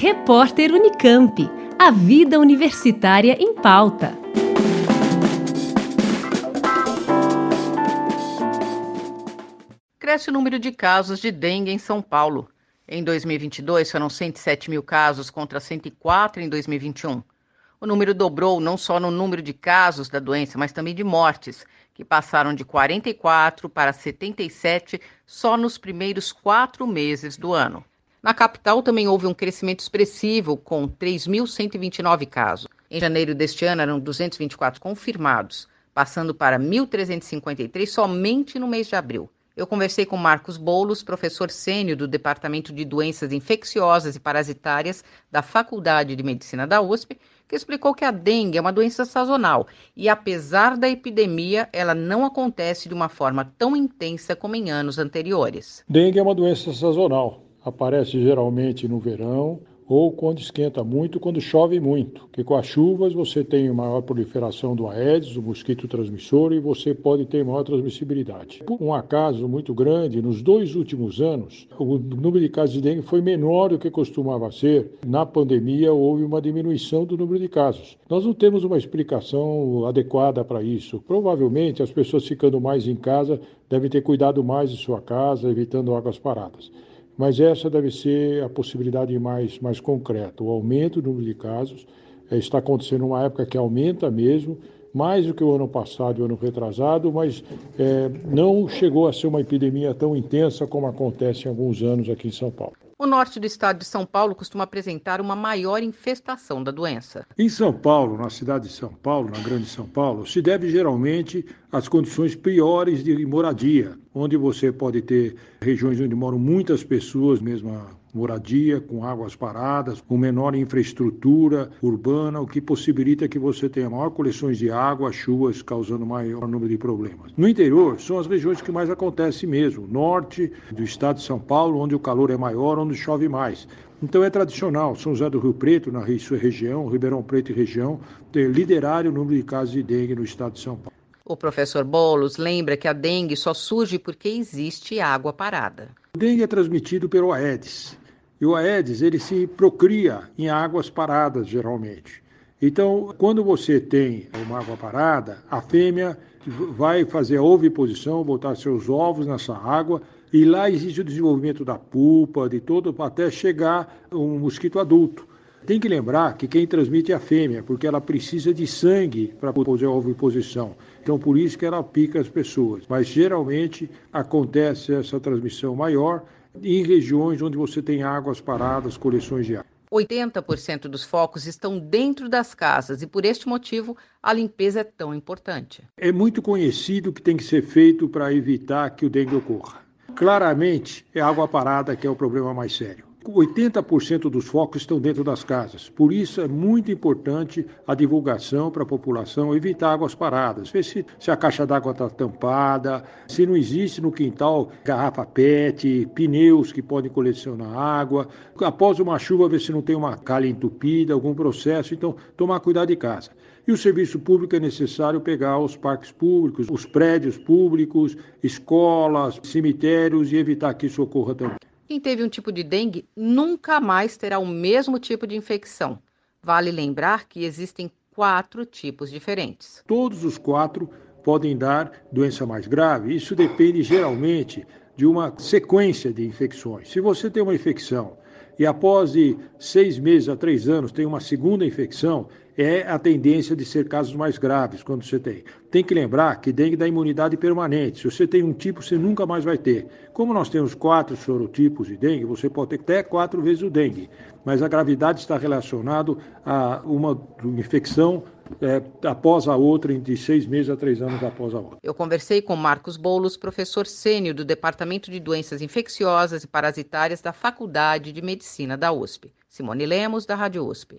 Repórter Unicamp. A vida universitária em pauta. Cresce o número de casos de dengue em São Paulo. Em 2022, foram 107 mil casos contra 104 em 2021. O número dobrou não só no número de casos da doença, mas também de mortes, que passaram de 44 para 77 só nos primeiros quatro meses do ano. Na capital também houve um crescimento expressivo, com 3.129 casos. Em janeiro deste ano eram 224 confirmados, passando para 1.353 somente no mês de abril. Eu conversei com Marcos Boulos, professor sênior do Departamento de Doenças Infecciosas e Parasitárias da Faculdade de Medicina da USP, que explicou que a dengue é uma doença sazonal e, apesar da epidemia, ela não acontece de uma forma tão intensa como em anos anteriores. Dengue é uma doença sazonal. Aparece geralmente no verão, ou quando esquenta muito, quando chove muito, que com as chuvas você tem maior proliferação do Aedes, o mosquito transmissor, e você pode ter maior transmissibilidade. Por um acaso muito grande, nos dois últimos anos, o número de casos de dengue foi menor do que costumava ser. Na pandemia, houve uma diminuição do número de casos. Nós não temos uma explicação adequada para isso. Provavelmente, as pessoas ficando mais em casa devem ter cuidado mais de sua casa, evitando águas paradas. Mas essa deve ser a possibilidade mais, mais concreta. O aumento do número de casos é, está acontecendo numa época que aumenta mesmo, mais do que o ano passado e o ano retrasado, mas é, não chegou a ser uma epidemia tão intensa como acontece em alguns anos aqui em São Paulo. O norte do estado de São Paulo costuma apresentar uma maior infestação da doença. Em São Paulo, na cidade de São Paulo, na Grande São Paulo, se deve geralmente às condições piores de moradia, onde você pode ter regiões onde moram muitas pessoas, mesma moradia, com águas paradas, com menor infraestrutura urbana, o que possibilita que você tenha maior coleções de água, chuvas, causando maior número de problemas. No interior, são as regiões que mais acontece mesmo, norte do estado de São Paulo, onde o calor é maior, onde chove mais. Então é tradicional, São José do Rio Preto, na sua região, Ribeirão Preto e região, ter liderar o número de casos de dengue no estado de São Paulo. O professor Bolos lembra que a dengue só surge porque existe água parada. O dengue é transmitido pelo Aedes. E o Aedes, ele se procria em águas paradas, geralmente. Então, quando você tem uma água parada, a fêmea vai fazer a oviposição, botar seus ovos nessa água, e lá existe o desenvolvimento da pulpa, de todo, até chegar um mosquito adulto. Tem que lembrar que quem transmite é a fêmea, porque ela precisa de sangue para fazer a oviposição. Então, por isso que ela pica as pessoas. Mas geralmente acontece essa transmissão maior em regiões onde você tem águas paradas, coleções de água. 80% dos focos estão dentro das casas e, por este motivo, a limpeza é tão importante. É muito conhecido o que tem que ser feito para evitar que o dengue ocorra. Claramente, é água parada que é o problema mais sério. 80% dos focos estão dentro das casas. Por isso é muito importante a divulgação para a população, evitar águas paradas. Ver se, se a caixa d'água está tampada, se não existe no quintal garrafa PET, pneus que podem colecionar água. Após uma chuva, ver se não tem uma calha entupida, algum processo. Então, tomar cuidado de casa. E o serviço público é necessário pegar os parques públicos, os prédios públicos, escolas, cemitérios e evitar que isso ocorra também. Quem teve um tipo de dengue nunca mais terá o mesmo tipo de infecção. Vale lembrar que existem quatro tipos diferentes. Todos os quatro podem dar doença mais grave. Isso depende geralmente de uma sequência de infecções. Se você tem uma infecção e após de seis meses a três anos tem uma segunda infecção, é a tendência de ser casos mais graves quando você tem. Tem que lembrar que dengue dá imunidade permanente. Se você tem um tipo, você nunca mais vai ter. Como nós temos quatro sorotipos de dengue, você pode ter até quatro vezes o dengue. Mas a gravidade está relacionada a uma infecção é, após a outra, de seis meses a três anos após a outra. Eu conversei com Marcos Boulos, professor sênior do Departamento de Doenças Infecciosas e Parasitárias da Faculdade de Medicina da USP. Simone Lemos, da Rádio USP.